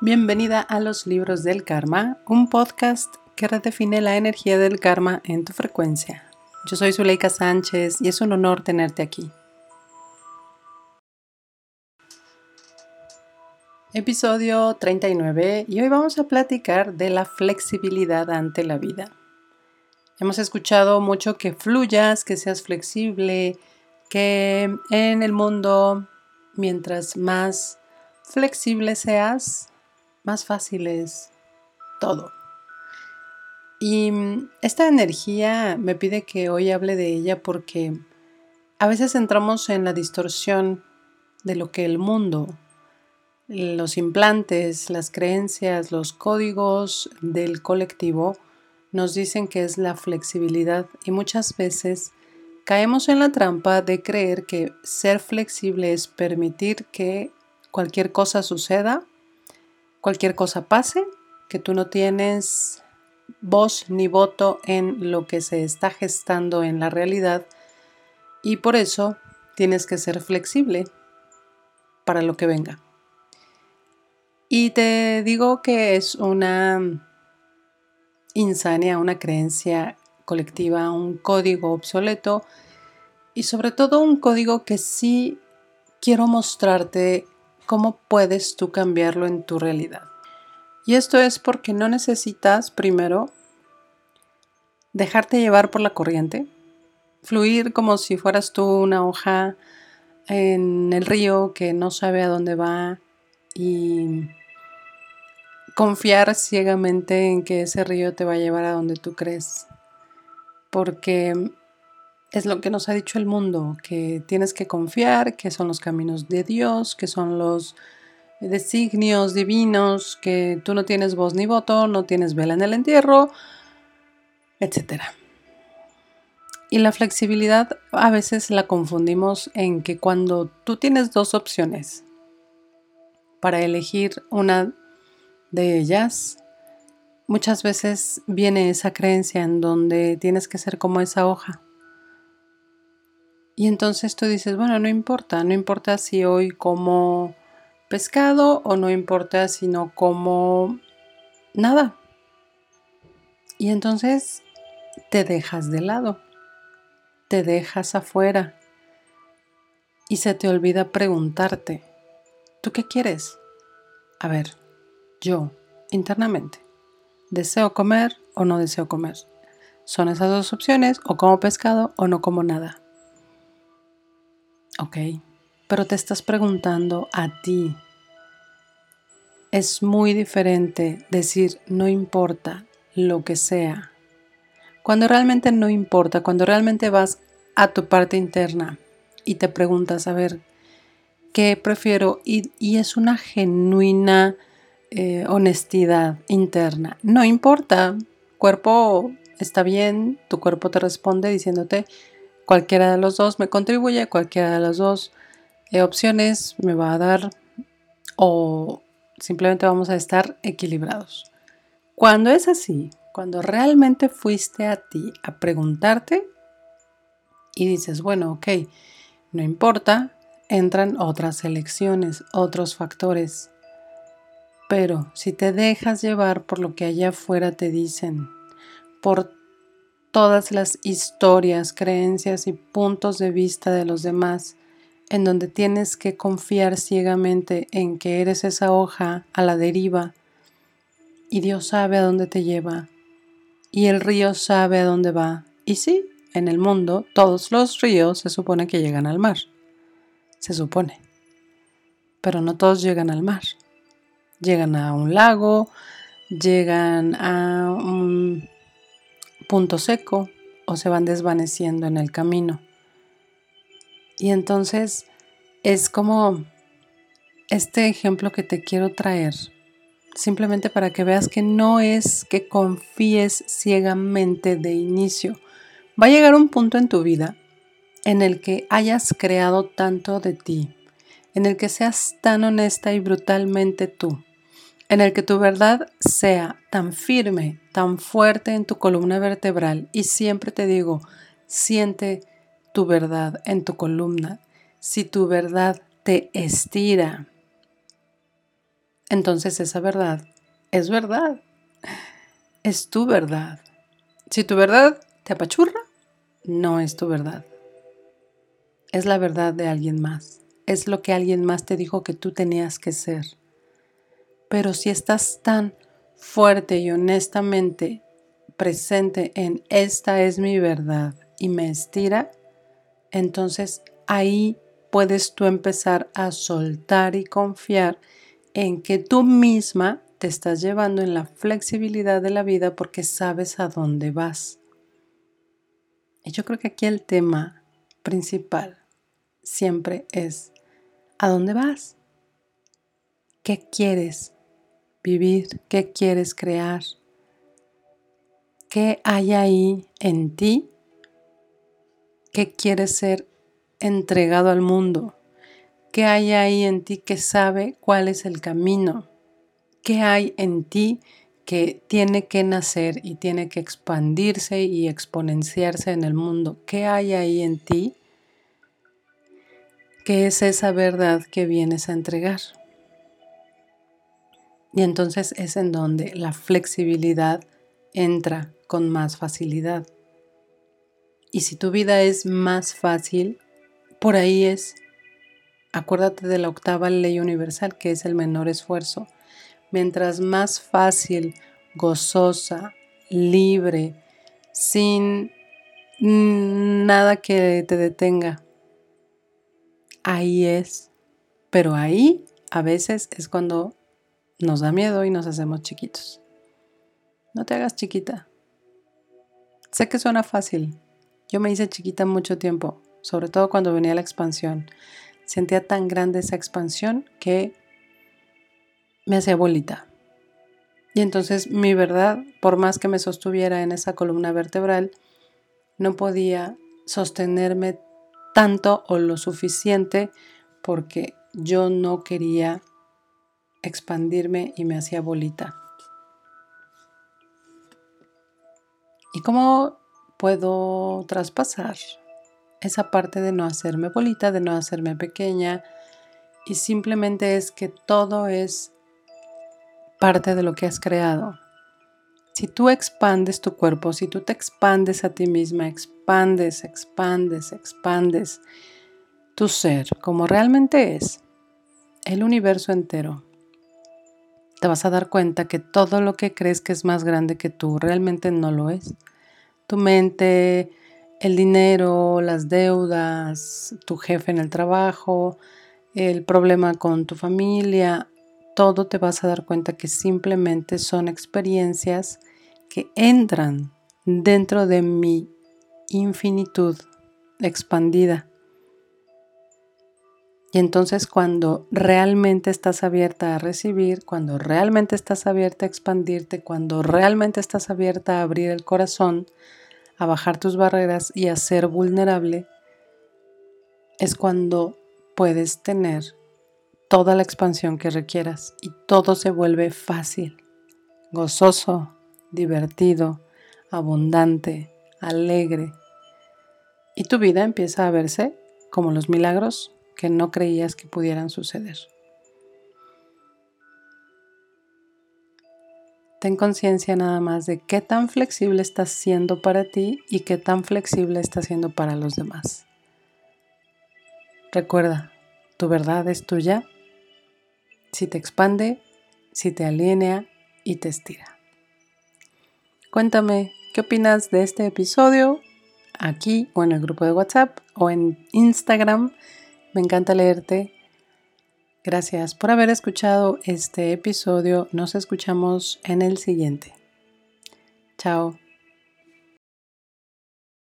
Bienvenida a los libros del karma, un podcast que redefine la energía del karma en tu frecuencia. Yo soy Zuleika Sánchez y es un honor tenerte aquí. Episodio 39 y hoy vamos a platicar de la flexibilidad ante la vida. Hemos escuchado mucho que fluyas, que seas flexible, que en el mundo mientras más flexible seas, más fácil es todo. Y esta energía me pide que hoy hable de ella porque a veces entramos en la distorsión de lo que el mundo los implantes, las creencias, los códigos del colectivo nos dicen que es la flexibilidad y muchas veces caemos en la trampa de creer que ser flexible es permitir que cualquier cosa suceda, cualquier cosa pase, que tú no tienes voz ni voto en lo que se está gestando en la realidad y por eso tienes que ser flexible para lo que venga. Y te digo que es una insania, una creencia colectiva, un código obsoleto y sobre todo un código que sí quiero mostrarte cómo puedes tú cambiarlo en tu realidad. Y esto es porque no necesitas primero dejarte llevar por la corriente, fluir como si fueras tú una hoja en el río que no sabe a dónde va y confiar ciegamente en que ese río te va a llevar a donde tú crees. Porque es lo que nos ha dicho el mundo, que tienes que confiar, que son los caminos de Dios, que son los designios divinos, que tú no tienes voz ni voto, no tienes vela en el entierro, etc. Y la flexibilidad a veces la confundimos en que cuando tú tienes dos opciones para elegir una de ellas, muchas veces viene esa creencia en donde tienes que ser como esa hoja. Y entonces tú dices, bueno, no importa, no importa si hoy como pescado o no importa si no como nada. Y entonces te dejas de lado, te dejas afuera y se te olvida preguntarte, ¿tú qué quieres? A ver, yo, internamente. ¿Deseo comer o no deseo comer? Son esas dos opciones, o como pescado o no como nada. Ok, pero te estás preguntando a ti. Es muy diferente decir no importa lo que sea. Cuando realmente no importa, cuando realmente vas a tu parte interna y te preguntas, a ver, ¿qué prefiero? Y, es una genuina eh, honestidad interna. No importa, cuerpo está bien, tu cuerpo te responde diciéndote cualquiera de los dos me contribuye, cualquiera de las dos eh, opciones me va a dar o simplemente vamos a estar equilibrados. Cuando es así, cuando realmente fuiste a ti a preguntarte y dices, bueno, ok, no importa, entran otras elecciones, otros factores pero si te dejas llevar por lo que allá afuera te dicen, por todas las historias, creencias y puntos de vista de los demás, en donde tienes que confiar ciegamente en que eres esa hoja a la deriva y Dios sabe a dónde te lleva y el río sabe a dónde va. Y sí, en el mundo todos los ríos se supone que llegan al mar. Se supone. Pero no todos llegan al mar llegan a un lago, llegan a un punto seco o se van desvaneciendo en el camino. Y entonces es como este ejemplo que te quiero traer, simplemente para que veas que no es que confíes ciegamente de inicio. Va a llegar un punto en tu vida en el que hayas creado tanto de ti, en el que seas tan honesta y brutalmente tú, en el que tu verdad sea tan firme, tan fuerte en tu columna vertebral. Y siempre te digo, siente tu verdad en tu columna. Si tu verdad te estira, entonces esa verdad es verdad. Es tu verdad. Si tu verdad te apachurra, no es tu verdad. Es la verdad de alguien más. Es lo que alguien más te dijo que tú tenías que ser. Pero si estás tan fuerte y honestamente presente en esta es mi verdad y me estira, entonces ahí puedes tú empezar a soltar y confiar en que tú misma te estás llevando en la flexibilidad de la vida porque sabes a dónde vas. Y yo creo que aquí el tema principal siempre es, ¿a dónde vas? ¿Qué quieres vivir? ¿Qué quieres crear? ¿Qué hay ahí en ti? ¿Qué quieres ser entregado al mundo? ¿Qué hay ahí en ti que sabe cuál es el camino? ¿Qué hay en ti que tiene que nacer y tiene que expandirse y exponenciarse en el mundo? ¿Qué hay ahí en ti? ¿Qué es esa verdad que vienes a entregar? Y entonces es en donde la flexibilidad entra con más facilidad. Y si tu vida es más fácil, por ahí es. Acuérdate de la octava ley universal, que es el menor esfuerzo. Mientras más fácil, gozosa, libre, sin nada que te detenga, ahí es. Pero ahí a veces es cuando nos da miedo y nos hacemos chiquitos. No te hagas chiquita. Sé que suena fácil. Yo me hice chiquita mucho tiempo, sobre todo cuando venía la expansión. Sentía tan grande esa expansión que me hacía bolita. Y entonces mi verdad, por más que me sostuviera en esa columna vertebral, no podía sostenerme tanto o lo suficiente porque yo no quería expandirme y me hacía bolita. ¿Y cómo puedo traspasar esa parte de no hacerme bolita, de no hacerme pequeña? Y simplemente es que todo es parte de lo que has creado. Si tú expandes tu cuerpo, si tú te expandes a ti misma, expandes, expandes, expandes tu ser como realmente es, el universo entero, te vas a dar cuenta que todo lo que crees que es más grande que tú realmente no lo es. Tu mente, el dinero, las deudas, tu jefe en el trabajo, el problema con tu familia, todo te vas a dar cuenta que simplemente son experiencias que entran dentro de mi infinitud expandida y entonces cuando realmente estás abierta a recibir, cuando realmente estás abierta a expandirte, cuando realmente estás abierta a abrir el corazón, a bajar tus barreras y a ser vulnerable, es cuando puedes tener toda la expansión que requieras y todo se vuelve fácil, gozoso, divertido, abundante, alegre. Y tu vida empieza a verse como los milagros que no creías que pudieran suceder. Ten conciencia nada más de qué tan flexible estás siendo para ti y qué tan flexible estás siendo para los demás. Recuerda, tu verdad es tuya si te expande, si te alinea y te estira. Cuéntame qué opinas de este episodio aquí o en el grupo de WhatsApp o en Instagram me encanta leerte. Gracias por haber escuchado este episodio. Nos escuchamos en el siguiente. Chao.